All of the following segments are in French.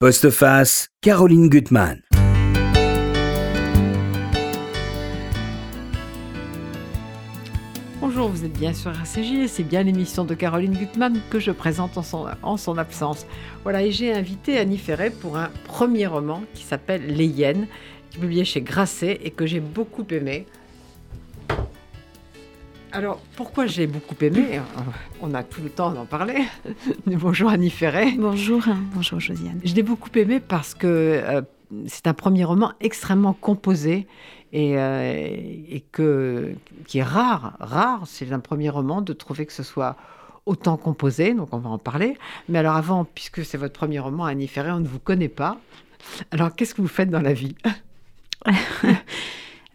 Postface, Caroline Gutmann. Bonjour, vous êtes bien sur RCJ et c'est bien l'émission de Caroline Gutmann que je présente en son, en son absence. Voilà, et j'ai invité Annie Ferret pour un premier roman qui s'appelle Les Hyènes, qui est publié chez Grasset et que j'ai beaucoup aimé. Alors, pourquoi j'ai beaucoup aimé On a tout le temps d'en parler. Bonjour Annie Ferret. Bonjour, bonjour Josiane. Je l'ai beaucoup aimé parce que euh, c'est un premier roman extrêmement composé et, euh, et, que, qui est rare. Rare, c'est un premier roman de trouver que ce soit autant composé, donc on va en parler. Mais alors avant, puisque c'est votre premier roman, Annie Ferret, on ne vous connaît pas. Alors, qu'est-ce que vous faites dans la vie?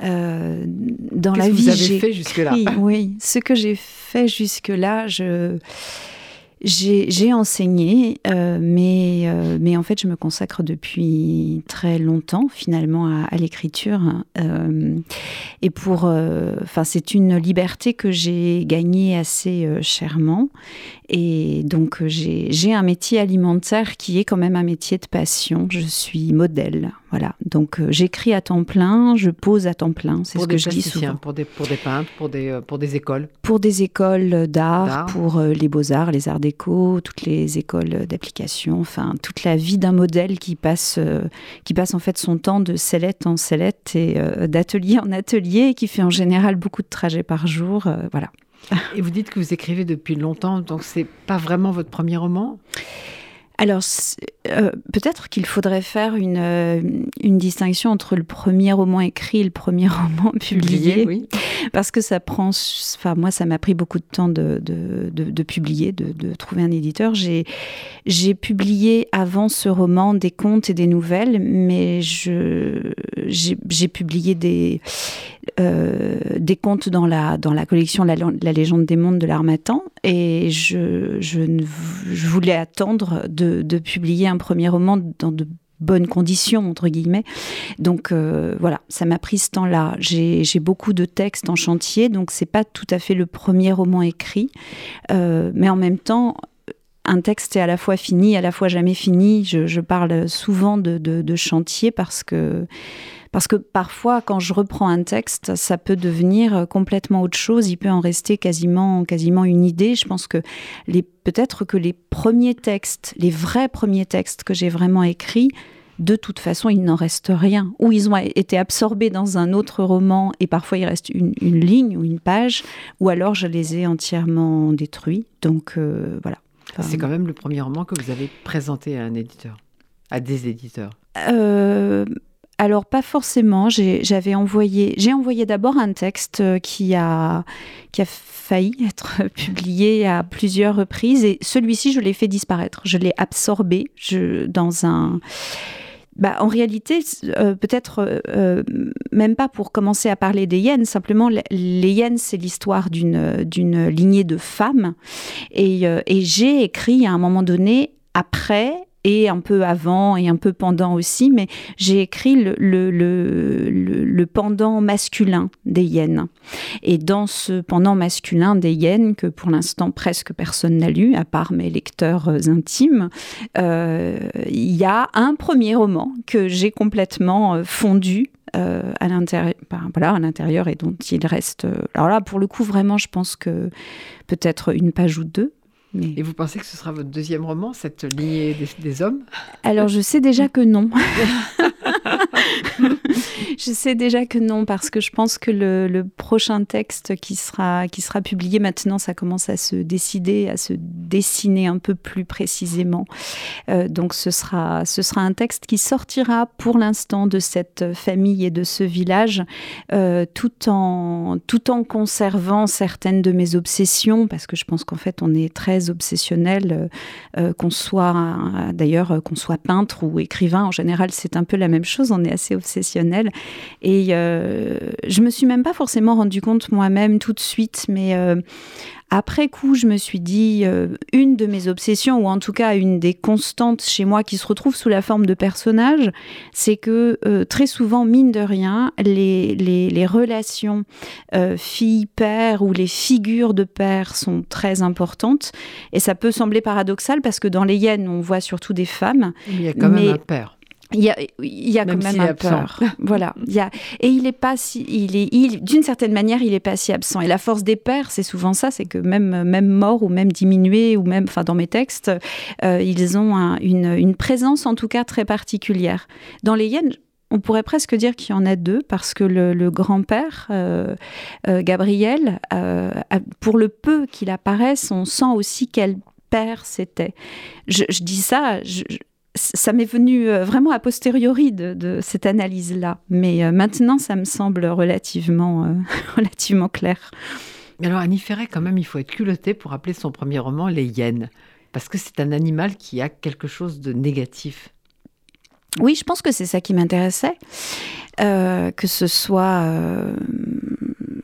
Euh, dans la que vie, vous avez j'ai fait jusque-là Oui, ce que j'ai fait jusque-là, je j'ai enseigné, euh, mais euh, mais en fait, je me consacre depuis très longtemps finalement à, à l'écriture. Euh, et pour, enfin, c'est une liberté que j'ai gagnée assez chèrement. Et donc, euh, j'ai un métier alimentaire qui est quand même un métier de passion. Je suis modèle, voilà. Donc, euh, j'écris à temps plein, je pose à temps plein. C'est ce que je dis souvent. pour des, pour des peintres, pour des, euh, pour des écoles. Pour des écoles d'art, pour les beaux-arts, les arts déco, toutes les écoles d'application, enfin, toute la vie d'un modèle qui passe, qui passe en fait son temps de sellette en sellette et d'atelier en atelier, et qui fait en général beaucoup de trajets par jour. voilà. Et vous dites que vous écrivez depuis longtemps, donc c'est pas vraiment votre premier roman? Alors, euh, peut-être qu'il faudrait faire une, euh, une distinction entre le premier roman écrit et le premier roman publié. oui. Parce que ça prend, enfin moi ça m'a pris beaucoup de temps de, de, de- de publier, de, trouver un éditeur. J'ai publié avant ce roman des contes et des nouvelles, mais j'ai publié des euh, des contes dans la dans la collection La, la légende des mondes de l'Armatan et je je, ne v- je voulais attendre de, de publier un premier roman dans de bonnes conditions entre guillemets donc euh, voilà, ça m'a pris ce temps-là. J'ai j'ai beaucoup de textes en chantier, donc c'est pas tout à fait le premier roman écrit, Euh, mais en même temps, un texte est à la fois fini, à la fois jamais fini. Je, parle souvent de chantier parce que parce que parfois, quand je reprends un texte, ça peut devenir complètement autre chose. Il peut en rester quasiment, quasiment une idée. Je pense que les, peut-être que les premiers textes, les vrais premiers textes que j'ai vraiment écrits, de toute façon, il n'en reste rien. Ou ils ont été absorbés dans un autre roman et parfois il reste une, une ligne ou une page, ou alors je les ai entièrement détruits. Donc euh, voilà. Enfin, C'est quand même le premier roman que vous avez présenté à un éditeur, à des éditeurs. Euh, alors pas forcément. J'ai- envoyé, d'abord un texte euh, qui a failli être publié à plusieurs reprises et celui-ci je l'ai fait disparaître. Je l'ai absorbé je, dans un bah, en réalité, euh, peut-être euh, même pas pour commencer à parler des hyènes, simplement les hyènes, c'est l'histoire d'une lignée de femmes. Et j'ai écrit à un moment donné, après et un peu avant et un peu pendant aussi, mais j'ai écrit le, le, le, le- pendant masculin des hyènes. Et dans ce pendant masculin des hyènes, que pour l'instant presque personne n'a lu, à part mes lecteurs euh, intimes, euh, il y a un premier roman que j'ai complètement euh, fondu à l'intérieur, voilà, à l'intérieur et dont il reste. alors là, pour le coup, vraiment, je pense que peut-être une page ou deux. Mais... Et vous pensez que ce sera votre deuxième roman, cette lignée des, des hommes? Alors, je sais déjà que non. je sais déjà que non, parce que je pense que le, prochain texte qui sera, qui sera publié maintenant, ça commence à se décider, à se dessiner un peu plus précisément. Euh, donc, ce sera, ce sera un texte qui sortira pour l'instant de cette famille et de ce village, euh, tout, en, tout en conservant certaines de mes obsessions, parce que je pense qu'en fait, on est très obsessionnel, euh, qu'on soit, d'ailleurs, qu'on soit peintre ou écrivain, en général, c'est un peu la même chose, on est assez obsessionnel. Et euh, je me suis même pas forcément rendu compte moi-même tout de suite, mais euh, après coup, je me suis dit, euh, une de mes obsessions, ou en tout cas une des constantes chez moi qui se retrouve sous la forme de personnages, c'est que euh, très souvent, mine de rien, les, les, les relations euh, fille-père ou les figures de père sont très importantes. Et ça peut sembler paradoxal parce que dans les hyènes, on voit surtout des femmes. Il y a quand Mais- même un père. Il y a, il y a Même quand même un absent. peur. voilà. Il y a, et il est pas si, il est, il, d'une certaine manière, il est pas si absent. Et la force des pères, c'est souvent ça, c'est que même, même morts ou même diminués ou même, enfin, dans mes textes, euh, ils ont un- une, une présence en tout cas très particulière. Dans les hyènes, on pourrait presque dire qu'il y en a deux parce que le, le grand-père, euh, euh, Gabriel, euh, pour le peu qu'il apparaisse, on sent aussi quel père c'était. Je, je dis ça, je- ça m'est venu euh, vraiment a posteriori de, de cette analyse-là, mais euh, maintenant ça me semble relativement, euh, relativement clair. Mais alors, Annie Ferret, quand même, il faut être culotté pour appeler son premier roman Les hyènes. Parce que c'est un animal qui a quelque chose de négatif. Oui, je pense que c'est ça qui m'intéressait, Euh, que ce soit, euh,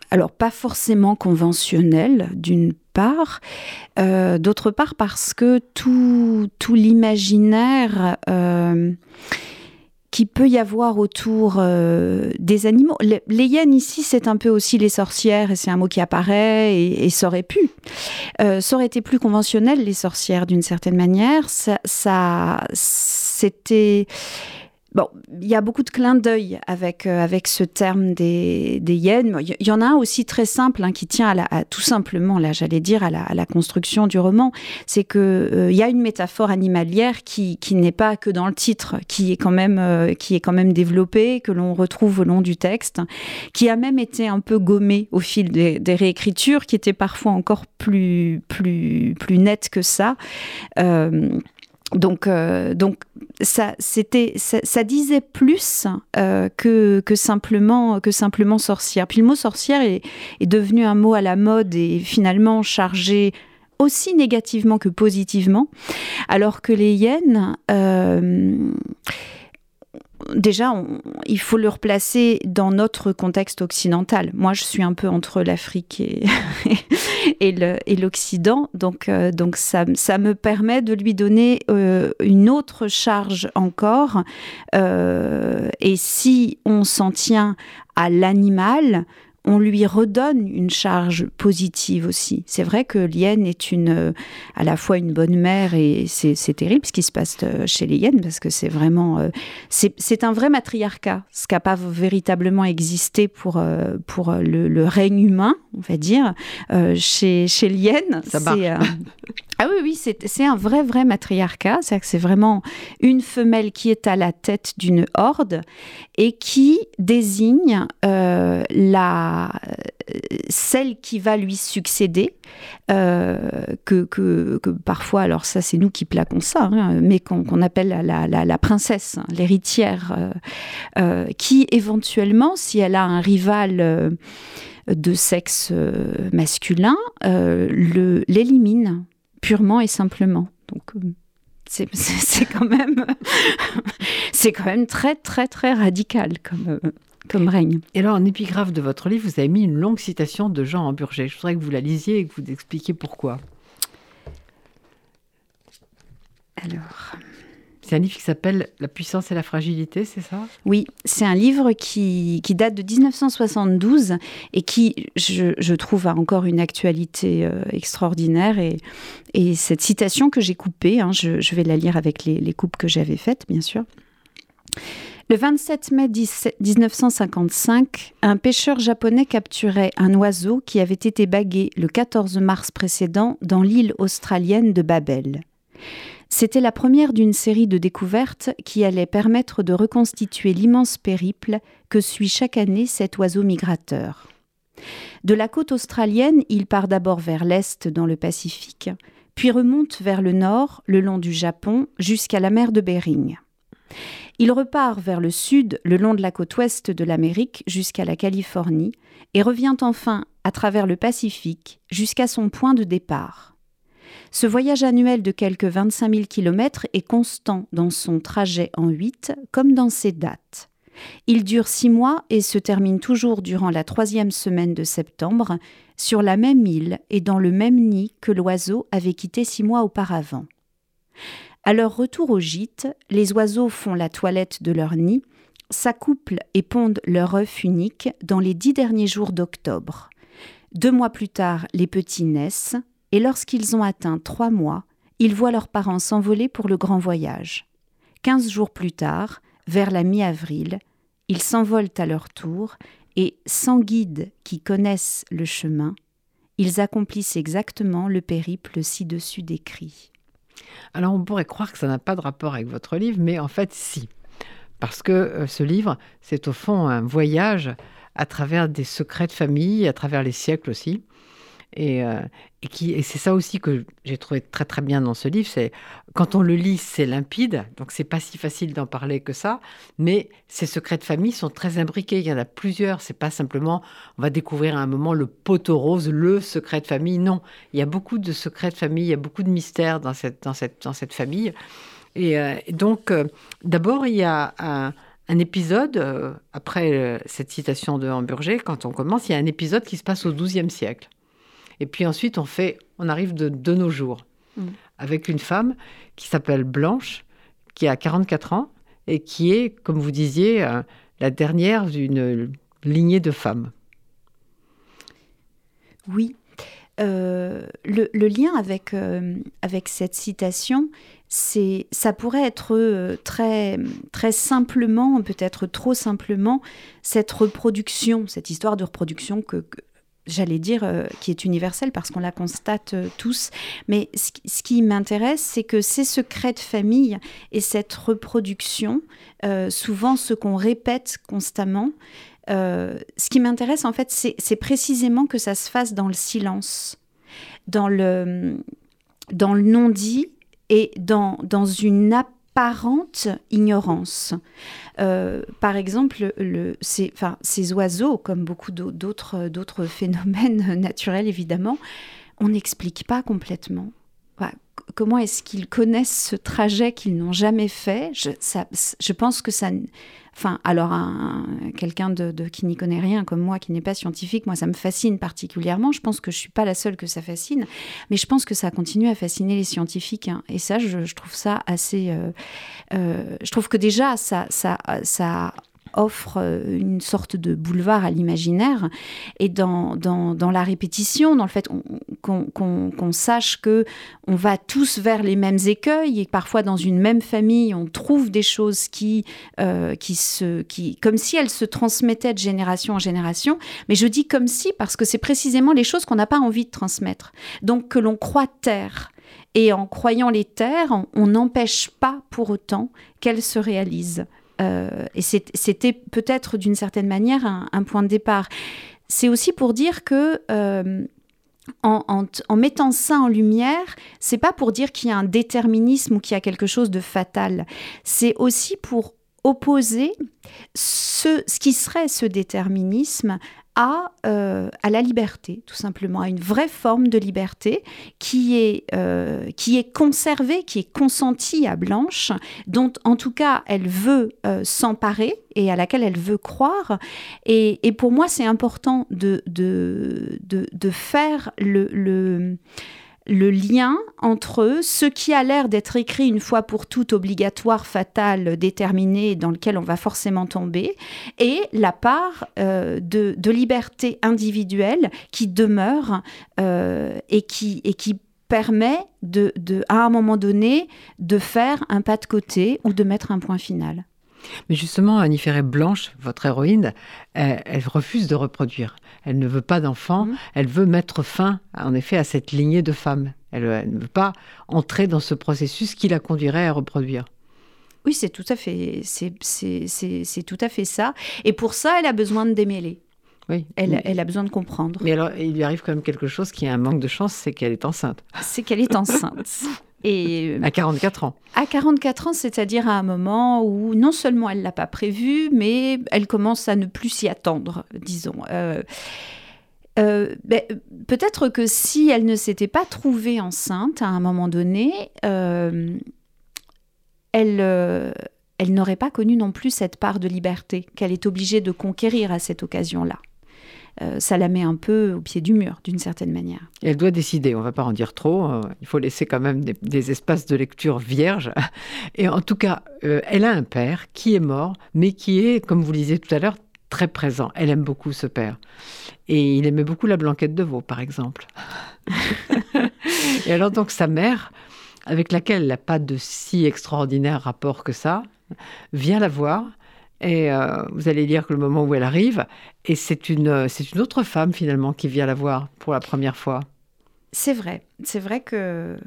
alors pas forcément conventionnel d'une euh, d'autre part parce que tout, l'imaginaire euh, qui peut y avoir autour euh, des animaux, les, hyènes ici c'est un peu aussi les sorcières et c'est un mot qui apparaît et, ça aurait pu. Ça aurait été plus conventionnel, les sorcières, d'une certaine manière. Ça c'était. Bon, il y a beaucoup de clins d'œil avec, euh, avec ce terme des, des hyènes. Il y, en a un aussi très simple hein, qui tient à, tout simplement, là, j'allais dire, à la, construction du roman. C'est que euh, y a une métaphore animalière qui, qui n'est pas que dans le titre, qui est quand même, euh, qui est quand même développée, que l'on retrouve au long du texte, qui a même été un peu gommée au fil des, des réécritures, qui était parfois encore plus, plus, plus nette que ça. Donc, euh, donc ça, c'était, ça disait plus euh, que, que, simplement, que simplement sorcière. Puis le mot sorcière est, est devenu un mot à la mode et finalement chargé aussi négativement que positivement, alors que les hyènes, euh, déjà, on, il faut le replacer dans notre contexte occidental. Moi, je suis un peu entre l'Afrique et, l'Occident, donc, euh, ça, me permet de lui donner euh, une autre charge encore. Euh, et si on s'en tient à l'animal, on lui redonne une charge positive aussi. C'est vrai que l'hyène est une, à la fois une bonne mère et c'est, terrible ce qui se passe euh, chez les hyènes parce que c'est vraiment, euh, c'est, un vrai matriarcat, ce qui n'a pas véritablement existé pour, euh, pour le, le, règne humain, on va dire, euh, chez, chez l'hyène. Ça euh, ah oui, oui, c'est, un vrai, vrai matriarcat. C'est-à-dire que c'est vraiment une femelle qui est à la tête d'une horde et qui désigne euh, celle qui va lui succéder, euh, que, que, parfois, alors ça c'est nous qui plaquons ça, hein, mais qu'on, appelle la, la, princesse, hein, l'héritière, euh, euh, qui éventuellement, si elle a un rival de sexe masculin, l'élimine purement et simplement. Donc c'est, quand même c'est quand même très très très radical comme comme règne. Et alors, en épigraphe de votre livre, vous avez mis une longue citation de Jean Hamburger. Je voudrais que vous la lisiez et que vous expliquiez pourquoi. Alors. C'est un livre qui s'appelle La puissance et la fragilité, c'est ça? Oui, c'est un livre qui, qui, date de 1972 et qui, je, je trouve, a encore une actualité euh, extraordinaire. Et, et, cette citation que j'ai coupée, hein, je, je, vais la lire avec les, les coupes que j'avais faites, bien sûr. Le 27 mai 1955, un pêcheur japonais capturait un oiseau qui avait été bagué le 14 mars précédent dans l'île australienne de Babel. C'était la première d'une série de découvertes qui allait permettre de reconstituer l'immense périple que suit chaque année cet oiseau migrateur. De la côte australienne, il part d'abord vers l'est dans le Pacifique, puis remonte vers le nord, le long du Japon, jusqu'à la mer de Bering. Il repart vers le sud, le long de la côte ouest de l'Amérique, jusqu'à la Californie, et revient enfin à travers le Pacifique jusqu'à son point de départ. Ce voyage annuel de quelques 25 000 km est constant dans son trajet en 8 comme dans ses dates. Il dure six mois et se termine toujours durant la troisième semaine de septembre, sur la même île et dans le même nid que l'oiseau avait quitté six mois auparavant. À leur retour au gîte, les oiseaux font la toilette de leur nid, s'accouplent et pondent leur œuf unique dans les dix derniers jours d'octobre. Deux mois plus tard, les petits naissent, et lorsqu'ils ont atteint trois mois, ils voient leurs parents s'envoler pour le grand voyage. Quinze jours plus tard, vers la mi-avril, ils s'envolent à leur tour et, sans guide qui connaissent le chemin, ils accomplissent exactement le périple ci-dessus décrit. Alors on pourrait croire que ça n'a pas de rapport avec votre livre, mais en fait si. Parce que euh, ce livre, c'est au fond un voyage à travers des secrets de famille, à travers les siècles aussi. Et, euh, et, c'est ça aussi que j'ai trouvé très très bien dans ce livre, c'est quand on le lit, c'est limpide, donc c'est pas si facile d'en parler que ça, mais ces secrets de famille sont très imbriqués, il y en a plusieurs, c'est pas simplement on va découvrir à un moment le poteau rose, le secret de famille, non, il y a beaucoup de secrets de famille, il y a beaucoup de mystères dans cette, dans cette, dans cette famille. Et, euh, donc, euh, d'abord, il y a un, épisode, après cette citation de Hamburger, quand on commence, il y a un épisode qui se passe au XIIe siècle. Et puis ensuite, on fait, on arrive de, nos jours mm. avec une femme qui s'appelle Blanche, qui a 44 ans et qui est, comme vous disiez, euh, la dernière d'une lignée de femmes. Oui. Euh, le, lien avec, euh, avec cette citation, c'est, ça pourrait être très, très simplement, peut-être trop simplement, cette reproduction, cette histoire de reproduction que j'allais dire, euh, qui est universelle parce qu'on la constate euh, tous. Mais ce, qui m'intéresse, c'est que ces secrets de famille et cette reproduction, euh, souvent ce qu'on répète constamment, ce qui m'intéresse en fait, c'est précisément que ça se fasse dans le silence, dans le, dans le non-dit et dans, dans une apparente ignorance. Euh, par exemple, le, ces, enfin, ces oiseaux, comme beaucoup d'autres, phénomènes naturels évidemment, on n'explique pas complètement. comment est-ce qu'ils connaissent ce trajet qu'ils n'ont jamais fait? Je, ça, je pense que ça, Enfin, alors, quelqu'un de, qui n'y connaît rien comme moi, qui n'est pas scientifique, moi, ça me fascine particulièrement. Je pense que je suis pas la seule que ça fascine, mais je pense que ça continue à fasciner les scientifiques. Hein. Et ça, je, trouve ça assez. Euh, euh, je trouve que déjà, ça, ça, ça offre euh, une sorte de boulevard à l'imaginaire et dans, dans, la répétition, dans le fait qu'on sache que on va tous vers les mêmes écueils et parfois dans une même famille on trouve des choses qui, euh, qui se, qui, comme si elles se transmettaient de génération en génération. Mais je dis comme si parce que c'est précisément les choses qu'on n'a pas envie de transmettre. Donc que l'on croit taire. Et en croyant les terres, on n'empêche pas pour autant qu'elles se réalisent. Euh, et c'était peut-être d'une certaine manière un, point de départ. C'est aussi pour dire que euh, en, mettant ça en lumière, c'est pas pour dire qu'il y a un déterminisme ou qu'il y a quelque chose de fatal. C'est aussi pour opposer ce, ce qui serait ce déterminisme à, euh, à la liberté, tout simplement, à une vraie forme de liberté qui est, euh, qui est conservée, qui est consentie à Blanche, dont en tout cas elle veut euh, s'emparer et à laquelle elle veut croire. Et, et pour moi, c'est important de, de, de, de faire le, le le lien entre ce qui a l'air d'être écrit une fois pour toutes, obligatoire, fatal, déterminé, dans lequel on va forcément tomber, et la part euh, de, liberté individuelle qui demeure euh, et, qui, et qui permet de, à un moment donné de faire un pas de côté ou de mettre un point final. Mais justement, Annie Blanche, votre héroïne, elle, refuse de reproduire. Elle ne veut pas d'enfants. Mhm. Elle veut mettre fin, en effet, à cette lignée de femmes. Elle, ne veut pas entrer dans ce processus qui la conduirait à reproduire. Oui, c'est tout à fait, c'est tout à fait ça. Et pour ça, elle a besoin de démêler. Oui. Elle, elle, a besoin de comprendre. Mais alors, il lui arrive quand même quelque chose qui a un manque de chance, c'est qu'elle est enceinte. C'est qu'elle est enceinte. Et à 44 ans. À 44 ans, c'est-à-dire à un moment où non seulement elle l'a pas prévu, mais elle commence à ne plus s'y attendre, disons. Euh, euh, ben, peut-être que si elle ne s'était pas trouvée enceinte à un moment donné, euh, elle, elle n'aurait pas connu non plus cette part de liberté qu'elle est obligée de conquérir à cette occasion-là. Euh, ça la met un peu au pied du mur, d'une certaine manière. elle doit décider, on ne va pas en dire trop, euh, il faut laisser quand même des, espaces de lecture vierges. Et en tout cas, euh, elle a un père qui est mort, mais qui est, comme vous le disiez tout à l'heure, très présent. Elle aime beaucoup ce père. Et il aimait beaucoup la blanquette de veau, par exemple. et alors donc sa mère, avec laquelle elle n'a pas de si extraordinaire rapport que ça, vient la voir et euh, vous allez lire que le moment où elle arrive, et c'est une, c'est une autre femme finalement qui vient la voir pour la première fois. C'est vrai, c'est vrai que.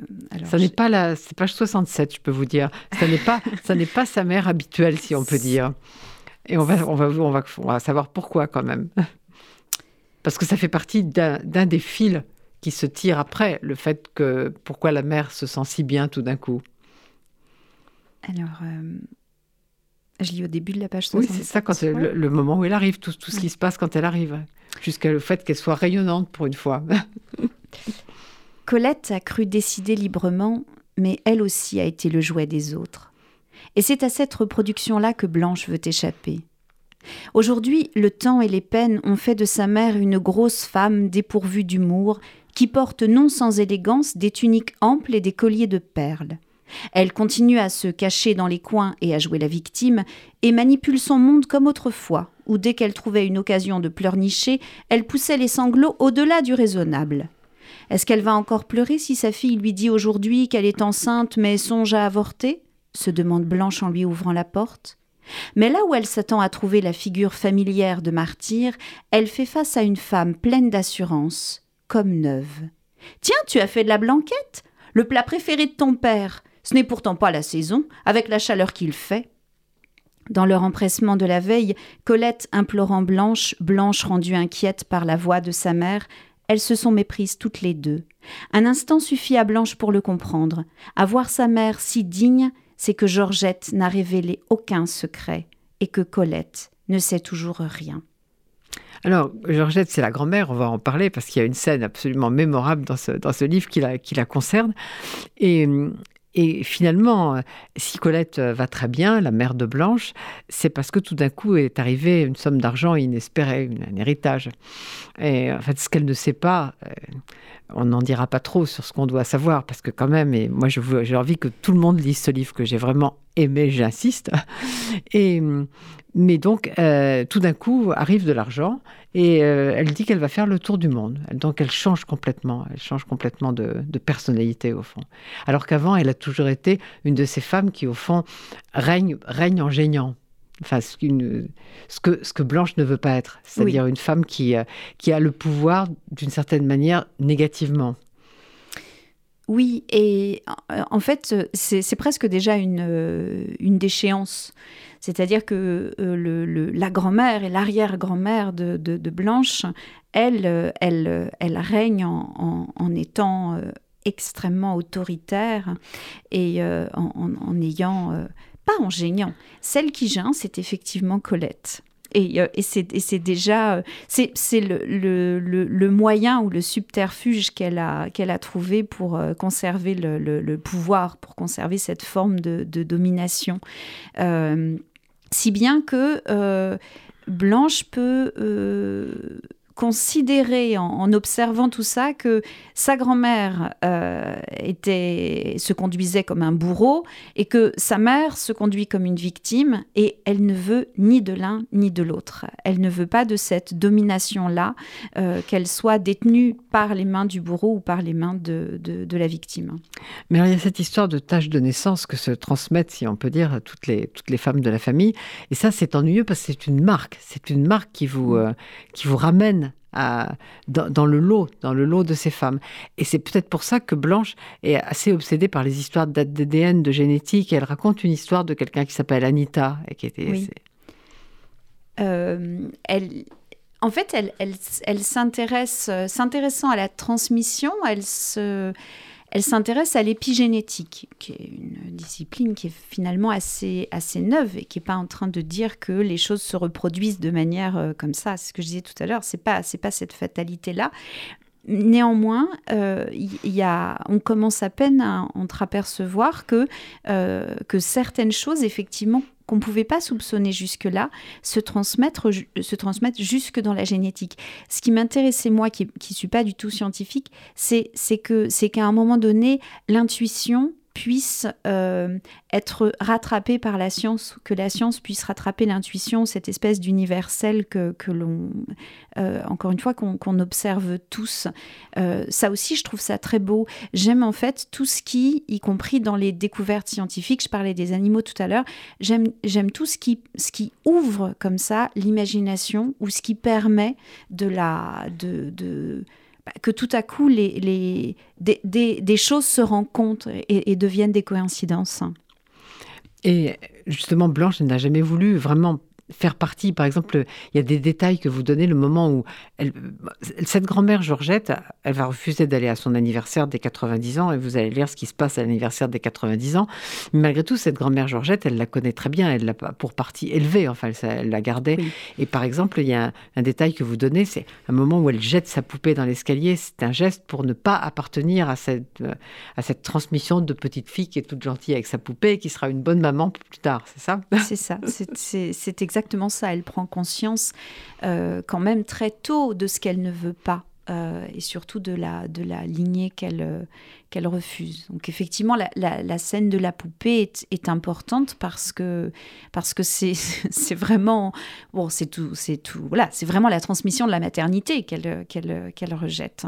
ça n'est pas la, c'est page 67, je peux vous dire. Ça n'est pas, ça n'est pas sa mère habituelle, si on peut dire. Et on va, on va, on va, on va savoir pourquoi quand même. Parce que ça fait partie d'un, d'un des fils qui se tire après le fait que pourquoi la mère se sent si bien tout d'un coup. Alors, euh, je lis au début de la page 60. Oui, c'est ça, quand le, moment où elle arrive, tout, tout ce qui se passe quand elle arrive, jusqu'à le fait qu'elle soit rayonnante pour une fois. Colette a cru décider librement, mais elle aussi a été le jouet des autres. Et c'est à cette reproduction-là que Blanche veut échapper. Aujourd'hui, le temps et les peines ont fait de sa mère une grosse femme dépourvue d'humour, qui porte non sans élégance des tuniques amples et des colliers de perles. Elle continue à se cacher dans les coins et à jouer la victime, et manipule son monde comme autrefois, où dès qu'elle trouvait une occasion de pleurnicher, elle poussait les sanglots au-delà du raisonnable. Est-ce qu'elle va encore pleurer si sa fille lui dit aujourd'hui qu'elle est enceinte mais songe à avorter? se demande Blanche en lui ouvrant la porte. Mais là où elle s'attend à trouver la figure familière de martyr, elle fait face à une femme pleine d'assurance, comme neuve. Tiens, tu as fait de la blanquette? Le plat préféré de ton père ce n'est pourtant pas la saison, avec la chaleur qu'il fait. Dans leur empressement de la veille, Colette implorant Blanche, Blanche rendue inquiète par la voix de sa mère, elles se sont méprises toutes les deux. Un instant suffit à Blanche pour le comprendre. À voir sa mère si digne, c'est que Georgette n'a révélé aucun secret et que Colette ne sait toujours rien. Alors, Georgette, c'est la grand-mère, on va en parler parce qu'il y a une scène absolument mémorable dans ce, livre qui la, qui la concerne. Et et finalement, si Colette va très bien, la mère de Blanche, c'est parce que tout d'un coup est arrivée une somme d'argent inespérée, un héritage. Et en fait, ce qu'elle ne sait pas, euh, on n'en dira pas trop sur ce qu'on doit savoir, parce que quand même, et moi j'ai envie que tout le monde lise ce livre que j'ai vraiment aimé, j'insiste. Et mais donc, euh, tout d'un coup, arrive de l'argent et euh, elle dit qu'elle va faire le tour du monde. Donc, elle change complètement. Elle change complètement de, personnalité, au fond. Alors qu'avant, elle a toujours été une de ces femmes qui, au fond, règne, règne en géniant. Enfin, ce, ce, que, ce que Blanche ne veut pas être. C'est-à-dire une femme qui, euh, qui a le pouvoir, d'une certaine manière, négativement. Oui, et en fait, c'est presque déjà une, une déchéance. C'est-à-dire que euh, le, la grand-mère et l'arrière-grand-mère de, Blanche, elle, euh, elle, elle règne en, étant euh, extrêmement autoritaire et en, ayant, pas en gênant. Celle qui gêne, c'est effectivement Colette. Et, et c'est déjà c'est le, le, le, moyen ou le subterfuge qu'elle a, qu'elle a trouvé pour conserver le, pouvoir, pour conserver cette forme de, domination. Si bien que euh, Blanche peut euh, considérer en, observant tout ça que sa grand-mère euh, était se conduisait comme un bourreau et que sa mère se conduit comme une victime et elle ne veut ni de l'un ni de l'autre. Elle ne veut pas de cette domination-là, euh, qu'elle soit détenue par les mains du bourreau ou par les mains de, de, la victime. Mais il y a cette histoire de tâches de naissance que se transmettent, si on peut dire, toutes les, toutes les femmes de la famille. Et ça, c'est ennuyeux parce que c'est une marque. C'est une marque qui vous, mm. euh, qui vous ramène dans, le lot, dans le lot de ces femmes. Et c'est peut-être pour ça que Blanche est assez obsédée par les histoires d'ADN, de génétique. elle raconte une histoire de quelqu'un qui s'appelle Anita et qui était. Euh, elle, en fait, elle, elle, elle s'intéresse, s'intéressant à la transmission, elle se elle s'intéresse à l'épigénétique, qui est une discipline qui est finalement assez, assez neuve et qui n'est pas en train de dire que les choses se reproduisent de manière euh, comme ça. C'est ce que je disais tout à l'heure, ce n'est pas, pas cette fatalité-là. Néanmoins, euh, y a, on commence à peine à entreapercevoir que, euh, que certaines choses, effectivement, qu'on ne pouvait pas soupçonner jusque-là se transmettre, se transmettre jusque dans la génétique. Ce qui m'intéressait, moi, qui ne suis pas du tout scientifique, c'est qu'à un moment donné, l'intuition puisse euh, être rattrapé par la science, que la science puisse rattraper l'intuition, cette espèce d'universel que, que l'on, euh, encore une fois, qu'on observe tous. Euh, ça aussi, je trouve ça très beau. J'aime en fait tout ce qui, y compris dans les découvertes scientifiques, je parlais des animaux tout à l'heure, j'aime tout ce qui, ce qui ouvre comme ça l'imagination ou ce qui permet de la... de, de bah, que tout à coup les, les des, des, choses se rencontrent et, et deviennent des coïncidences. Et justement, Blanche n'a jamais voulu vraiment faire partie, par exemple, il y a des détails que vous donnez le moment où elle, cette grand-mère Georgette, elle va refuser d'aller à son anniversaire des 90 ans et vous allez lire ce qui se passe à l'anniversaire des 90 ans. Mais malgré tout, cette grand-mère Georgette, elle la connaît très bien, elle l'a pour partie élevée, enfin, elle, la gardait. Et par exemple, il y a un, détail que vous donnez, c'est un moment où elle jette sa poupée dans l'escalier. C'est un geste pour ne pas appartenir à cette, à cette transmission de petite fille qui est toute gentille avec sa poupée et qui sera une bonne maman plus tard, c'est ça? C'est ça, c'est exactement exactement ça. Elle prend conscience euh, quand même très tôt de ce qu'elle ne veut pas. Euh, et surtout de la, de la lignée qu'elle euh, qu'elle refuse. Donc effectivement, la, la, scène de la poupée est, importante parce que parce que c'est c'est vraiment bon, c'est tout c'est tout voilà, c'est vraiment la transmission de la maternité qu'elle qu'elle qu'elle rejette.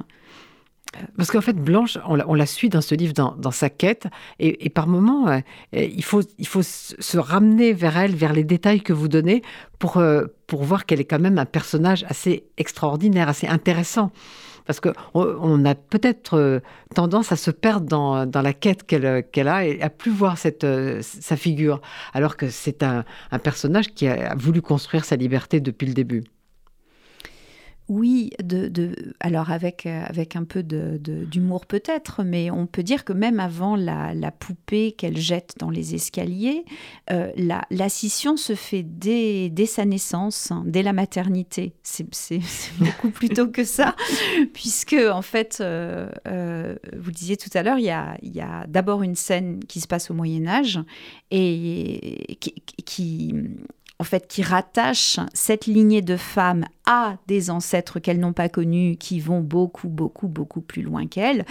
Parce qu'en fait, Blanche, on la, suit dans ce livre, dans, sa quête, et, par moments, euh, il, faut, il faut se ramener vers elle, vers les détails que vous donnez, pour, euh, pour voir qu'elle est quand même un personnage assez extraordinaire, assez intéressant. Parce qu'on on a peut-être euh, tendance à se perdre dans, dans la quête qu'elle qu'elle a et à plus voir sa figure, alors que c'est un, un personnage qui a voulu construire sa liberté depuis le début. Oui, de, alors avec, euh, avec un peu d'humour peut-être, mais on peut dire que même avant la, poupée qu'elle jette dans les escaliers, euh, la, scission se fait dès, dès sa naissance, hein, dès la maternité. C'est beaucoup plus tôt que ça, puisque en fait, euh, vous disiez tout à l'heure, il y a, y a d'abord une scène qui se passe au Moyen Âge et qui en fait, qui rattache cette lignée de femmes à des ancêtres qu'elles n'ont pas connus, qui vont beaucoup, beaucoup, beaucoup plus loin qu'elles.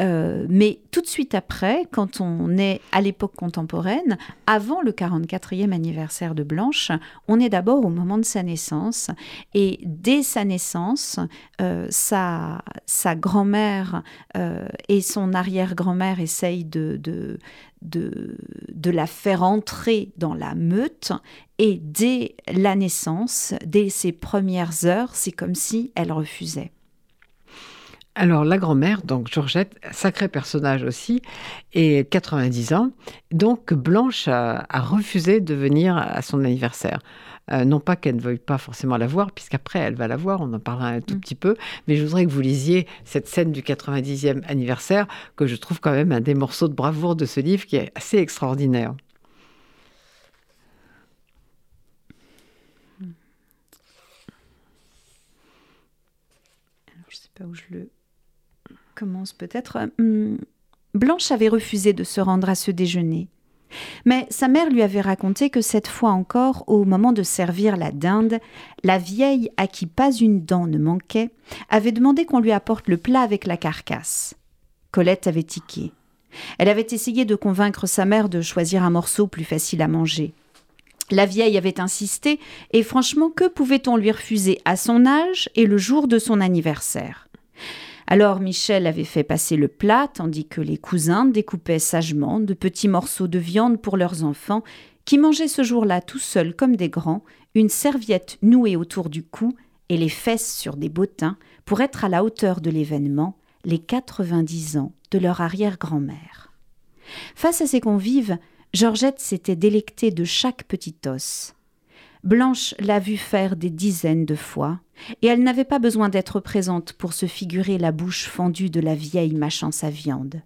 Euh, mais tout de suite après, quand on est à l'époque contemporaine, avant le 44e anniversaire de Blanche, on est d'abord au moment de sa naissance. Et dès sa naissance, euh, sa, sa grand-mère euh, et son arrière-grand-mère essayent de, de de, de, la faire entrer dans la meute. Et dès la naissance, dès ses premières heures, c'est comme si elle refusait. Alors la grand-mère, donc Georgette, sacré personnage aussi, et 90 ans. Donc Blanche a refusé de venir à son anniversaire. Euh, non pas qu'elle ne veuille pas forcément la voir, puisqu'après elle va la voir, on en parlera un tout mm. petit peu, mais je voudrais que vous lisiez cette scène du 90e anniversaire, que je trouve quand même un des morceaux de bravoure de ce livre qui est assez extraordinaire. je ne sais où je le commence peut-être. Hum, Blanche avait refusé de se rendre à ce déjeuner. Mais sa mère lui avait raconté que cette fois encore, au moment de servir la dinde, la vieille, à qui pas une dent ne manquait, avait demandé qu'on lui apporte le plat avec la carcasse. Colette avait tiqué. Elle avait essayé de convaincre sa mère de choisir un morceau plus facile à manger. La vieille avait insisté, et franchement, que pouvait-on lui refuser à son âge et le jour de son anniversaire? Alors Michel avait fait passer le plat, tandis que les cousins découpaient sagement de petits morceaux de viande pour leurs enfants, qui mangeaient ce jour-là tout seuls comme des grands, une serviette nouée autour du cou et les fesses sur des bottins pour être à la hauteur de l'événement, les 90 ans de leur arrière-grand-mère. Face à ces convives, Georgette s'était délectée de chaque petit os. Blanche l'a vu faire des dizaines de fois, et elle n'avait pas besoin d'être présente pour se figurer la bouche fendue de la vieille mâchant sa viande.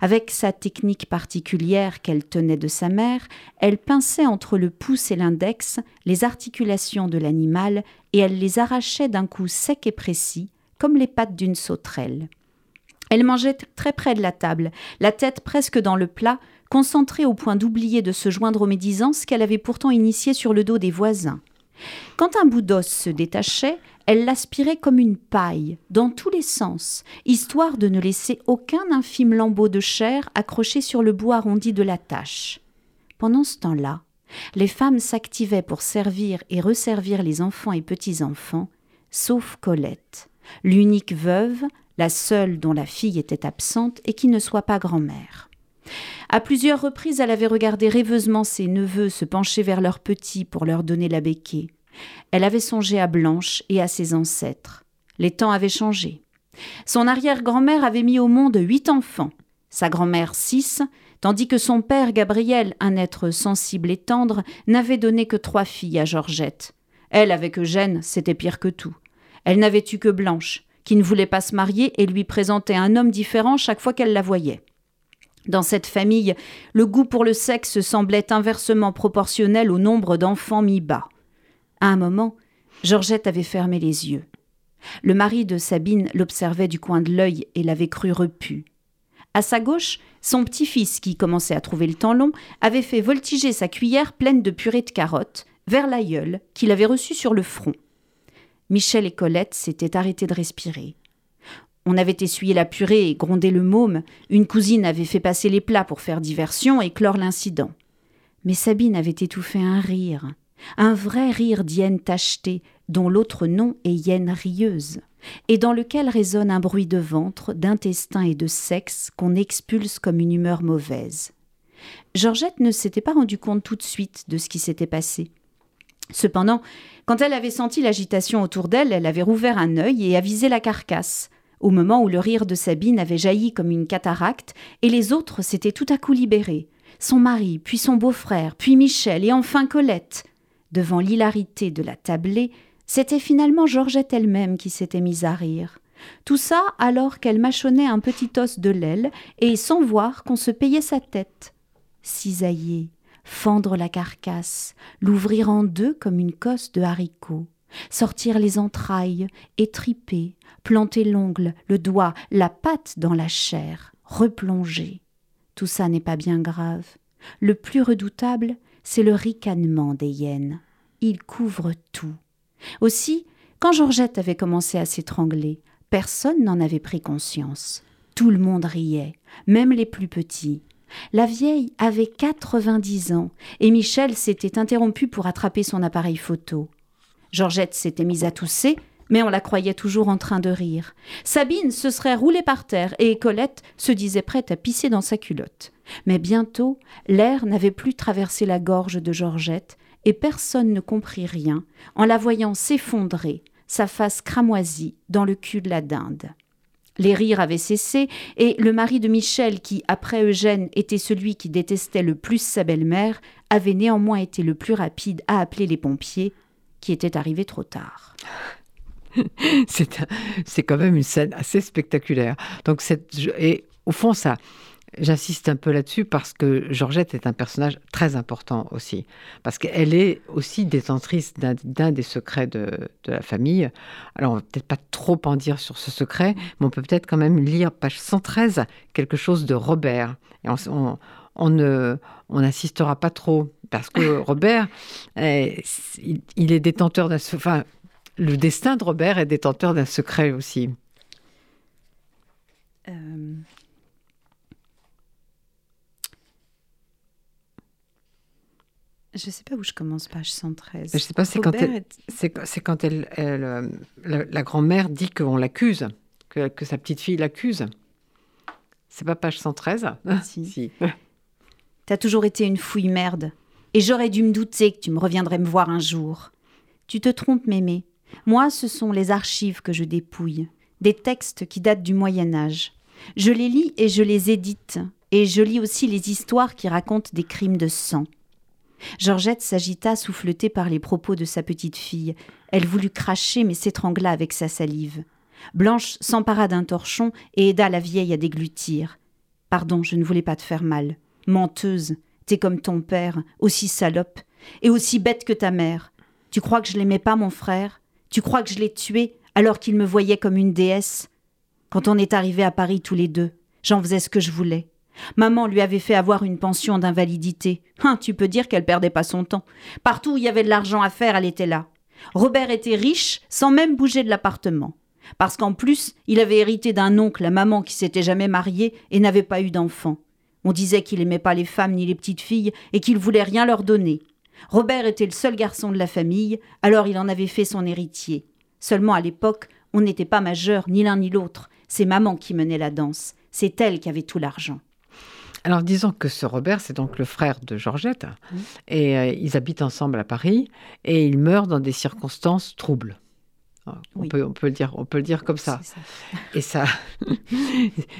Avec sa technique particulière qu'elle tenait de sa mère, elle pinçait entre le pouce et l'index les articulations de l'animal et elle les arrachait d'un coup sec et précis, comme les pattes d'une sauterelle. Elle mangeait très près de la table, la tête presque dans le plat, concentrée au point d'oublier de se joindre aux médisances qu'elle avait pourtant initiées sur le dos des voisins. Quand un bout d'os se détachait, elle l'aspirait comme une paille, dans tous les sens, histoire de ne laisser aucun infime lambeau de chair accroché sur le bout arrondi de la tâche. Pendant ce temps-là, les femmes s'activaient pour servir et resservir les enfants et petits-enfants, sauf Colette, l'unique veuve, la seule dont la fille était absente et qui ne soit pas grand-mère. À plusieurs reprises, elle avait regardé rêveusement ses neveux se pencher vers leurs petits pour leur donner la béquille. Elle avait songé à Blanche et à ses ancêtres. Les temps avaient changé. Son arrière-grand-mère avait mis au monde huit enfants, sa grand-mère six, tandis que son père Gabriel, un être sensible et tendre, n'avait donné que trois filles à Georgette. Elle, avec Eugène, c'était pire que tout. Elle n'avait eu que Blanche, qui ne voulait pas se marier et lui présentait un homme différent chaque fois qu'elle la voyait. Dans cette famille, le goût pour le sexe semblait inversement proportionnel au nombre d'enfants mis bas. À un moment, Georgette avait fermé les yeux. Le mari de Sabine l'observait du coin de l'œil et l'avait cru repu. À sa gauche, son petit-fils, qui commençait à trouver le temps long, avait fait voltiger sa cuillère pleine de purée de carottes vers l'aïeul, qu'il avait reçu sur le front. Michel et Colette s'étaient arrêtés de respirer. On avait essuyé la purée et grondé le môme, une cousine avait fait passer les plats pour faire diversion et clore l'incident. Mais Sabine avait étouffé un rire, un vrai rire d'hyène tachetée, dont l'autre nom est hyène rieuse, et dans lequel résonne un bruit de ventre, d'intestin et de sexe qu'on expulse comme une humeur mauvaise. Georgette ne s'était pas rendue compte tout de suite de ce qui s'était passé. Cependant, quand elle avait senti l'agitation autour d'elle, elle avait rouvert un œil et avisé la carcasse, au moment où le rire de Sabine avait jailli comme une cataracte, et les autres s'étaient tout à coup libérés. Son mari, puis son beau-frère, puis Michel, et enfin Colette. Devant l'hilarité de la tablée, c'était finalement Georgette elle-même qui s'était mise à rire. Tout ça alors qu'elle mâchonnait un petit os de l'aile et sans voir qu'on se payait sa tête. Cisailler, fendre la carcasse, l'ouvrir en deux comme une cosse de haricots, sortir les entrailles, étriper, planter l'ongle, le doigt, la patte dans la chair, replonger. Tout ça n'est pas bien grave. Le plus redoutable, c'est le ricanement des hyènes. Il couvre tout. Aussi, quand Georgette avait commencé à s'étrangler, personne n'en avait pris conscience. Tout le monde riait, même les plus petits. La vieille avait quatre-vingt-dix ans, et Michel s'était interrompu pour attraper son appareil photo. Georgette s'était mise à tousser, mais on la croyait toujours en train de rire. Sabine se serait roulée par terre, et Colette se disait prête à pisser dans sa culotte. Mais bientôt, l'air n'avait plus traversé la gorge de Georgette, et personne ne comprit rien en la voyant s'effondrer, sa face cramoisie, dans le cul de la dinde. Les rires avaient cessé, et le mari de Michel, qui, après Eugène, était celui qui détestait le plus sa belle-mère, avait néanmoins été le plus rapide à appeler les pompiers, qui étaient arrivés trop tard. c'est quand même une scène assez spectaculaire. Donc, et au fond, ça, J'insiste un peu là-dessus parce que Georgette est un personnage très important aussi, parce qu'elle est aussi détentrice d'un des secrets de, la famille. Alors, on va peut-être pas trop en dire sur ce secret, mais on peut peut-être quand même lire page 113 quelque chose de Robert. Et on, ne, on n'insistera pas trop parce que Robert, il, est détenteur d'un, enfin, le destin de Robert est détenteur d'un secret aussi. Euh, Je ne sais pas où je commence, page 113. Je ne sais pas, c'est quand, elle, la, grand-mère dit qu'on l'accuse, que, que, sa petite fille l'accuse. C'est pas page 113 Si. si. T'as toujours été une fouille merde. Et j'aurais dû me douter que tu me reviendrais me voir un jour. Tu te trompes, mémé. Moi, ce sont les archives que je dépouille. Des textes qui datent du Moyen Âge. Je les lis et je les édite. Et je lis aussi les histoires qui racontent des crimes de sang. Georgette s'agita, souffletée par les propos de sa petite fille. Elle voulut cracher, mais s'étrangla avec sa salive. Blanche s'empara d'un torchon et aida la vieille à déglutir. Pardon, je ne voulais pas te faire mal. Menteuse, t'es comme ton père, aussi salope, et aussi bête que ta mère. Tu crois que je l'aimais pas, mon frère? Tu crois que je l'ai tué alors qu'il me voyait comme une déesse? Quand on est arrivés à Paris tous les deux, j'en faisais ce que je voulais. Maman lui avait fait avoir une pension d'invalidité. Hein, tu peux dire qu'elle perdait pas son temps. Partout où il y avait de l'argent à faire, elle était là. Robert était riche sans même bouger de l'appartement. Parce qu'en plus, il avait hérité d'un oncle à maman qui s'était jamais marié et n'avait pas eu d'enfant. On disait qu'il aimait pas les femmes ni les petites filles et qu'il voulait rien leur donner. Robert était le seul garçon de la famille, alors il en avait fait son héritier. Seulement à l'époque, on n'était pas majeur, ni l'un ni l'autre. C'est maman qui menait la danse. C'est elle qui avait tout l'argent. Alors disons que ce Robert, c'est donc le frère de Georgette, et euh, ils habitent ensemble à Paris, et il meurt dans des circonstances troubles. On, peut, on, peut, le dire, on peut le dire comme ça. Et ça,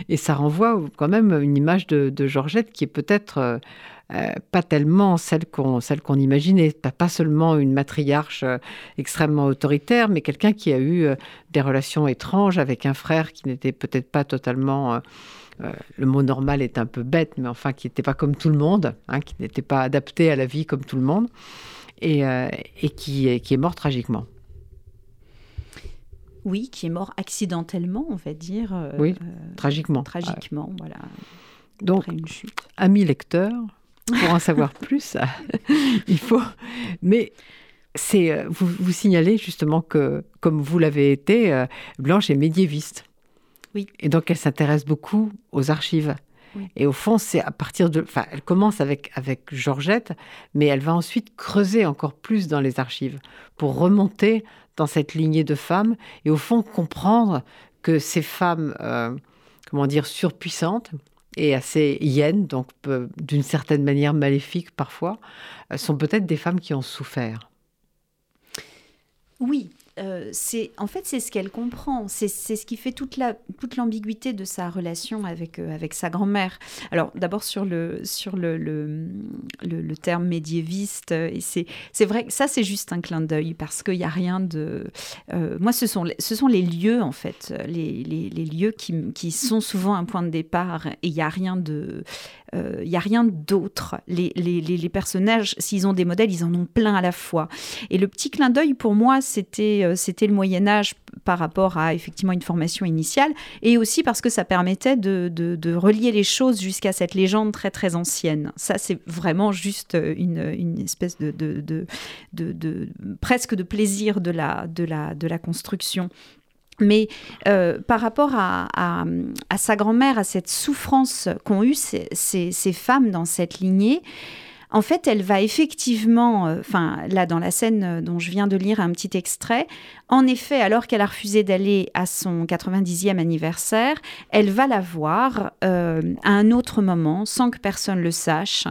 et ça renvoie quand même une image de, Georgette qui est peut-être euh, euh, pas tellement celle qu'on celle qu'on imaginait. Pas, pas seulement une matriarche euh, extrêmement autoritaire, mais quelqu'un qui a eu des relations étranges avec un frère qui n'était peut-être pas totalement le mot normal est un peu bête, mais enfin qui n'était pas comme tout le monde, hein, qui n'était pas adapté à la vie comme tout le monde, et, et qui, qui est mort tragiquement. Oui, qui est mort accidentellement, on va dire. Euh, oui, tragiquement. Tragiquement, voilà. Donc, une chute. amis lecteurs, pour en savoir plus, il faut. Mais c'est euh, vous, vous signalez justement que, comme vous l'avez été, euh, Blanche est médiéviste. Oui. Et donc, elle s'intéresse beaucoup aux archives. Et au fond, c'est à partir de. Enfin, elle commence avec, avec Georgette, mais elle va ensuite creuser encore plus dans les archives pour remonter dans cette lignée de femmes et au fond comprendre que ces femmes, euh, comment dire, surpuissantes et assez hyènes, donc d'une certaine manière maléfiques parfois, euh, sont peut-être des femmes qui ont souffert. Oui, euh, c'est en fait c'est ce qu'elle comprend, c'est ce qui fait toute la toute l'ambiguïté de sa relation avec euh, avec sa grand-mère. Alors d'abord sur le sur le le, le, terme médiéviste euh, et c'est c'est vrai que ça c'est juste un clin d'œil parce qu'il y a rien de moi ce sont ce sont les lieux en fait les, les, les lieux qui, qui sont souvent un point de départ et il y a rien de il y a rien d'autre. Les, les, les, personnages, s'ils ont des modèles, ils en ont plein à la fois. Et le petit clin d'œil, pour moi, c'était euh, c'était le Moyen Âge par rapport à effectivement une formation initiale, et aussi parce que ça permettait de, de, relier les choses jusqu'à cette légende très très ancienne. Ça, c'est vraiment juste une, une espèce de, de, de, presque de plaisir de la, de la, de la construction. Mais euh, par rapport à, sa grand-mère, à cette souffrance qu'ont eu ces, ces, ces, femmes dans cette lignée, en fait, elle va effectivement, euh, enfin là dans la scène euh, dont je viens de lire un petit extrait, en effet, alors qu'elle a refusé d'aller à son 90e anniversaire, elle va la voir euh, à un autre moment, sans que personne le sache,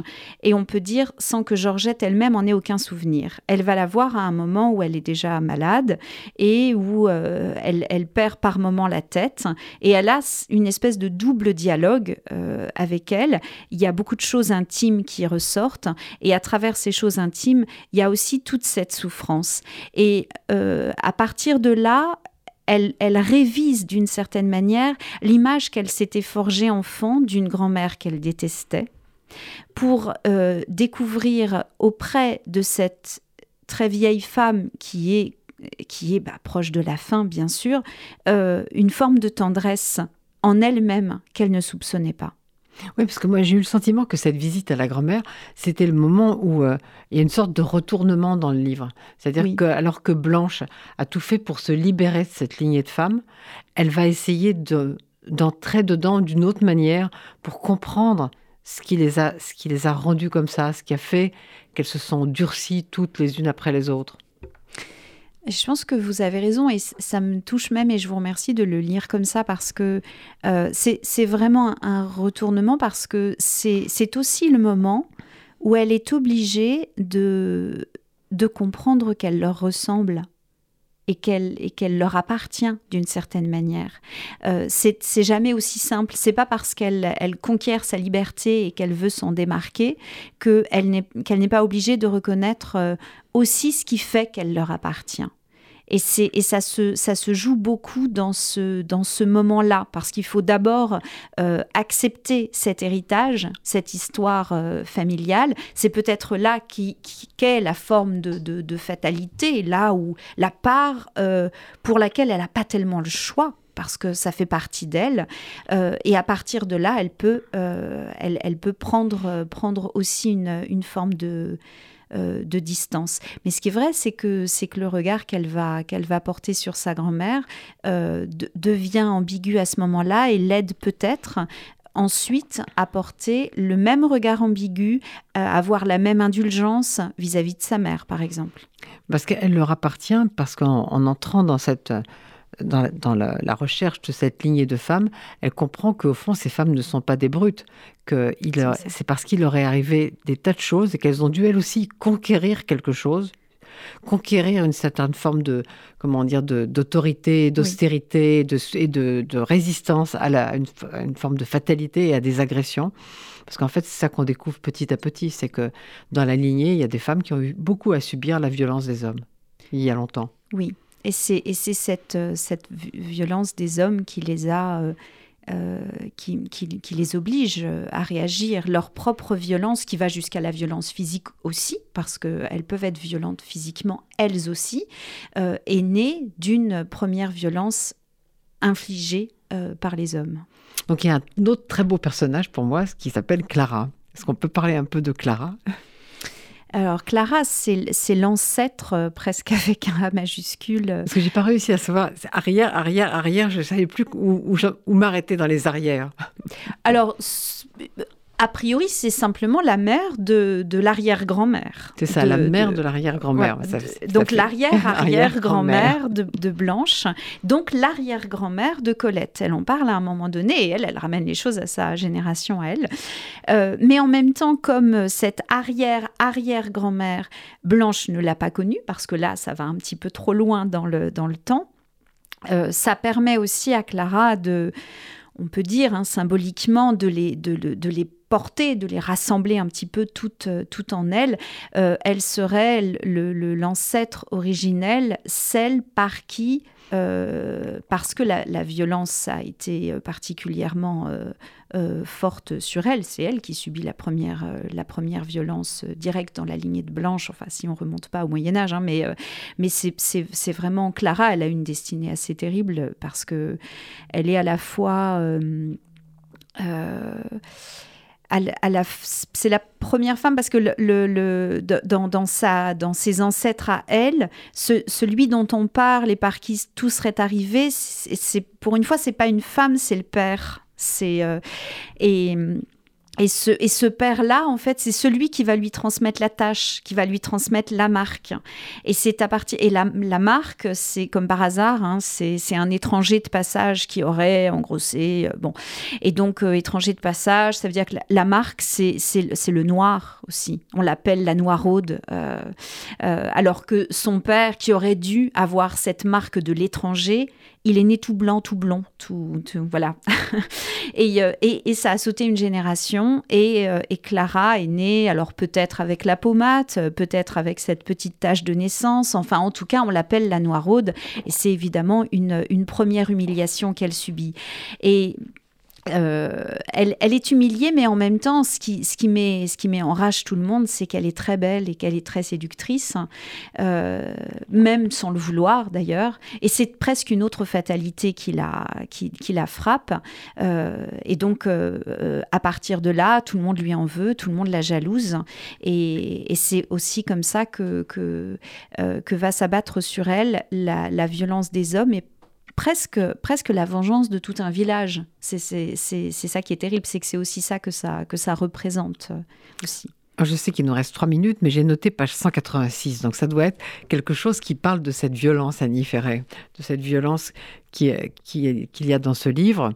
et on peut dire sans que Georgette elle-même en ait aucun souvenir. Elle va la voir à un moment où elle est déjà malade et où elle, elle, perd par moment la tête, et elle a une espèce de double dialogue avec elle. Il y a beaucoup de choses intimes qui ressortent, et à travers ces choses intimes, il y a aussi toute cette souffrance. Et à partir de là, elle, révise d'une certaine manière l'image qu'elle s'était forgée enfant d'une grand-mère qu'elle détestait, pour euh, découvrir auprès de cette très vieille femme qui est, qui est bah, proche de la fin, bien sûr, euh, une forme de tendresse en elle-même qu'elle ne soupçonnait pas. Oui, parce que moi j'ai eu le sentiment que cette visite à la grand-mère, c'était le moment où euh, il y a une sorte de retournement dans le livre. C'est-à-dire que alors que Blanche a tout fait pour se libérer de cette lignée de femmes, elle va essayer d'entrer dedans d'une autre manière pour comprendre ce qui les a ce qui les a rendues comme ça, ce qui a fait qu'elles se sont durcies toutes les unes après les autres. Je pense que vous avez raison et ça me touche même et je vous remercie de le lire comme ça parce que euh, c'est vraiment un retournement parce que c'est aussi le moment où elle est obligée de, de comprendre qu'elle leur ressemble et qu'elle leur appartient d'une certaine manière. Euh, c'est jamais aussi simple. C'est pas parce qu'elle elle conquiert sa liberté et qu'elle veut s'en démarquer qu'elle n'est pas obligée de reconnaître euh, aussi ce qui fait qu'elle leur appartient. Et, et ça, se, ça se joue beaucoup dans ce, dans ce moment-là, parce qu'il faut d'abord euh, accepter cet héritage, cette histoire euh, familiale. C'est peut-être là qu'est qui, la forme de, de, fatalité, là où la part euh, pour laquelle elle n'a pas tellement le choix parce que ça fait partie d'elle. Et à partir de là, elle peut, elle, elle, peut prendre, prendre aussi une, une forme de, de distance. Mais ce qui est vrai, c'est que, c'est que le regard qu'elle va, qu'elle va porter sur sa grand-mère devient ambigu à ce moment-là et l'aide peut-être ensuite apporter le même regard ambigu, avoir la même indulgence vis-à-vis de sa mère, par exemple. Parce qu'elle leur appartient, parce qu'en entrant dans cette dans, la, recherche de cette lignée de femmes, elle comprend qu'au fond, ces femmes ne sont pas des brutes, que c'est parce qu'il leur est arrivé des tas de choses et qu'elles ont dû elles aussi conquérir quelque chose, conquérir une certaine forme de comment dire d'autorité, d'austérité et de, résistance à, la, une, forme de fatalité et à des agressions. Parce qu'en fait, c'est ça qu'on découvre petit à petit, c'est que dans la lignée, il y a des femmes qui ont eu beaucoup à subir la violence des hommes, il y a longtemps. Oui, et c'est cette, euh, cette violence des hommes qui les a... Euh, euh, qui, qui, les oblige à réagir, leur propre violence qui va jusqu'à la violence physique aussi, parce qu'elles peuvent être violentes physiquement elles aussi, euh, est née d'une première violence infligée euh, par les hommes. Donc il y a un autre très beau personnage pour moi, qui s'appelle Clara. Est-ce qu'on peut parler un peu de Clara? alors Clara, c'est l'ancêtre euh, presque avec un A majuscule. Parce que j'ai pas réussi à savoir. Arrière, arrière, arrière, je ne savais plus où, où m'arrêter dans les arrières. Alors, a priori, c'est simplement la mère de, de l'arrière-grand-mère. C'est ça, la mère de, l'arrière-grand-mère. donc l'arrière-arrière-grand-mère de, de, Blanche, donc l'arrière-grand-mère de Colette. Elle en parle à un moment donné et elle, elle ramène les choses à sa génération à elle. Euh, mais en même temps, comme cette arrière-arrière-grand-mère, Blanche ne l'a pas connue, parce que là, ça va un petit peu trop loin dans le, dans le temps, euh, ça permet aussi à Clara de on peut dire hein, symboliquement de les, de, de, les porter, de les rassembler un petit peu toutes, euh, en elle, euh, elle serait l'ancêtre le, originel, celle par qui, euh, parce que la, violence a été particulièrement forte sur elle, c'est elle qui subit la première, la première violence directe dans la lignée de Blanche, enfin si on remonte pas au Moyen Âge, hein, mais, mais c'est vraiment Clara, elle a une destinée assez terrible parce que elle est à la fois c'est la première femme parce que dans, ses ancêtres à elle, celui dont on parle et par qui tout serait arrivé, pour une fois, c'est pas une femme, c'est le père. Euh, et et ce, et ce père-là, en fait, c'est celui qui va lui transmettre la tâche, qui va lui transmettre la marque. Et c'est à partir et la, la marque, c'est comme par hasard, hein, c'est un étranger de passage qui aurait engrossé, euh, bon. Et donc euh, étranger de passage, ça veut dire que la, marque, c'est le noir aussi. On l'appelle la noiraude, euh, euh, alors que son père, qui aurait dû avoir cette marque de l'étranger, il est né tout blanc, tout blond, tout, voilà. Euh, et, ça a sauté une génération. Et, euh, et Clara est née, alors peut-être avec la pommade, peut-être avec cette petite tache de naissance. Enfin, en tout cas, on l'appelle la noiraude. Et c'est évidemment une, une première humiliation qu'elle subit. Et euh, elle, est humiliée, mais en même temps, ce qui, ce qui, met, ce qui met en rage tout le monde, c'est qu'elle est très belle et qu'elle est très séductrice, euh, même sans le vouloir d'ailleurs. Et c'est presque une autre fatalité qui la, qui, la frappe. Euh, et donc, à partir de là, tout le monde lui en veut, tout le monde la jalouse. Et, c'est aussi comme ça que, que, que va s'abattre sur elle la, la violence des hommes et presque, presque la vengeance de tout un village. C'est ça qui est terrible, c'est que c'est aussi ça que, ça que ça représente euh, aussi. Je sais qu'il nous reste trois minutes, mais j'ai noté page 186, donc ça doit être quelque chose qui parle de cette violence, Annie Ferret, de cette violence qu'il qui, qui y a dans ce livre.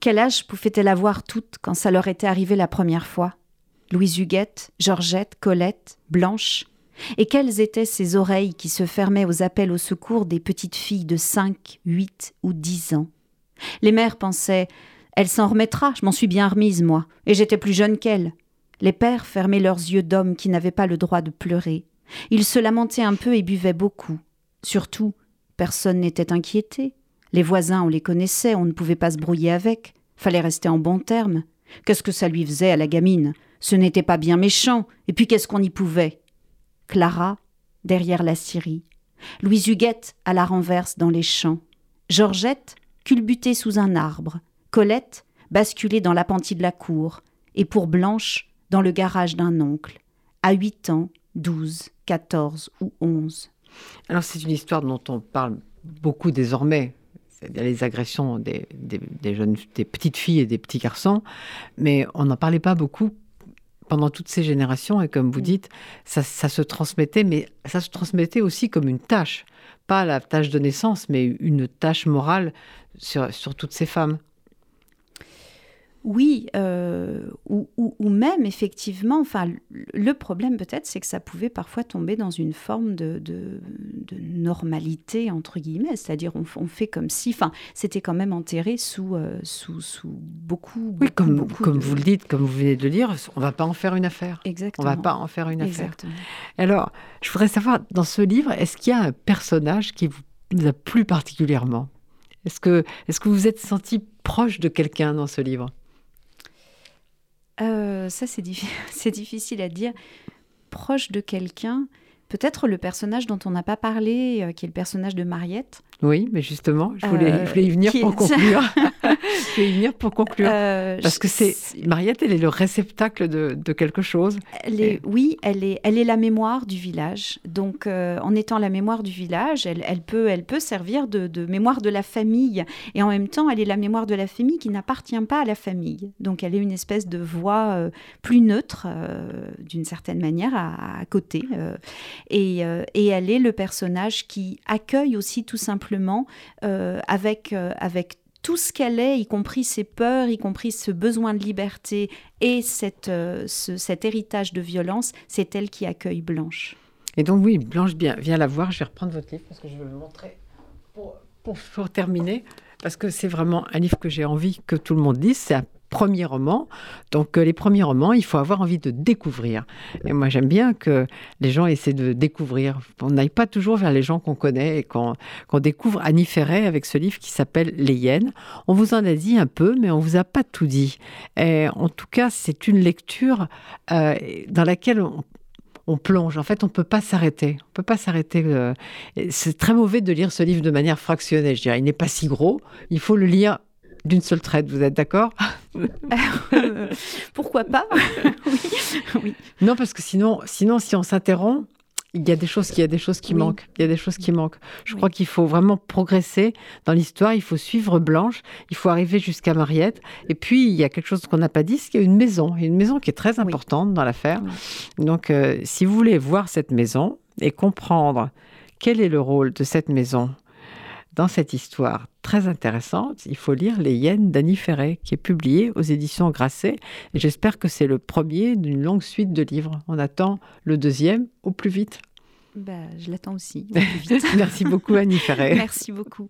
Quel âge pouvaient-elles avoir toutes quand ça leur était arrivé la première fois? Louise Huguette, Georgette, Colette, Blanche et quelles étaient ces oreilles qui se fermaient aux appels au secours des petites filles de cinq, huit ou dix ans? Les mères pensaient Elle s'en remettra, je m'en suis bien remise, moi, et j'étais plus jeune qu'elle. Les pères fermaient leurs yeux d'hommes qui n'avaient pas le droit de pleurer. Ils se lamentaient un peu et buvaient beaucoup. Surtout, personne n'était inquiété. Les voisins, on les connaissait, on ne pouvait pas se brouiller avec. Fallait rester en bons termes. Qu'est-ce que ça lui faisait à la gamine? Ce n'était pas bien méchant. Et puis qu'est-ce qu'on y pouvait? Clara derrière la scierie. Louise Huguette à la renverse dans les champs. Georgette culbutée sous un arbre. Colette basculée dans l'appentis de la cour. Et pour Blanche dans le garage d'un oncle. À huit ans, douze, quatorze ou onze. Alors c'est une histoire dont on parle beaucoup désormais, c'est-à-dire les agressions des, jeunes, des petites filles et des petits garçons, mais on n'en parlait pas beaucoup pendant toutes ces générations, et comme vous mm. dites, ça, se transmettait, mais ça se transmettait aussi comme une tâche, pas la tâche de naissance, mais une tâche morale sur toutes ces femmes. Oui, euh, ou, même effectivement, enfin, le problème peut-être, c'est que ça pouvait parfois tomber dans une forme de, normalité entre guillemets, c'est-à-dire on, fait comme si, enfin, c'était quand même enterré sous, euh, sous, sous beaucoup, Oui, comme, comme vous le dites, comme vous venez de le dire, on va pas en faire une affaire. Exactement. On va pas en faire une affaire. Alors, je voudrais savoir, dans ce livre, est-ce qu'il y a un personnage qui vous a plu particulièrement? Est-ce que, est-ce que vous êtes senti proche de quelqu'un dans ce livre? Euh, ça, c'est difficile à dire. Proche de quelqu'un, peut-être le personnage dont on n'a pas parlé, euh, qui est le personnage de Mariette. Oui, mais justement, je voulais, euh, y venir pour conclure. je voulais y venir pour conclure. Parce que c'est Mariette, elle est le réceptacle de, quelque chose. Elle est, Oui, elle est, elle est la mémoire du village. Donc, en étant la mémoire du village, elle, elle, peut, elle peut servir de, de, mémoire de la famille. Et en même temps, elle est la mémoire de la famille qui n'appartient pas à la famille. Donc, elle est une espèce de voix plus neutre, d'une certaine manière, à, à côté. Euh, et, elle est le personnage qui accueille aussi tout simplement euh, avec, euh, avec tout ce qu'elle est, y compris ses peurs, y compris ce besoin de liberté et cette, cet héritage de violence, c'est elle qui accueille Blanche. Et donc oui, Blanche bien, viens la voir, je vais reprendre votre livre parce que je vais le montrer pour, pour, terminer, parce que c'est vraiment un livre que j'ai envie que tout le monde un premier roman. Donc euh, les premiers romans, il faut avoir envie de découvrir. Et moi j'aime bien que les gens essaient de découvrir. On n'aille pas toujours vers les gens qu'on connaît et qu'on découvre Annie Ferret avec ce livre qui s'appelle Les Hyènes. On vous en a dit un peu, mais on vous a pas tout dit. Et en tout cas, c'est une lecture euh, dans laquelle on, plonge. En fait, on ne peut pas s'arrêter. On peut pas s'arrêter. Euh, c'est très mauvais de lire ce livre de manière fractionnée. Je dirais, il n'est pas si gros. Il faut le lire d'une seule traite. Vous êtes d'accord? Pourquoi pas? Oui. Non, parce que sinon, sinon si on s'interrompt, il y a des choses, il y a des choses qui manquent. Il y a des choses qui manquent. Je crois qu'il faut vraiment progresser dans l'histoire. Il faut suivre Blanche. Il faut arriver jusqu'à Mariette. Et puis il y a quelque chose qu'on n'a pas dit, c'est qu'il y a une maison. Il y a une maison qui est très importante dans l'affaire. Donc, euh, si vous voulez voir cette maison et comprendre quel est le rôle de cette maison dans cette histoire très intéressante, il faut lire Les Hyènes d'Annie Ferret, qui est publié aux éditions Grasset. Et j'espère que c'est le premier d'une longue suite de livres. On attend le deuxième au plus vite. Bah, je l'attends aussi. Merci beaucoup, Annie Ferret. Merci beaucoup.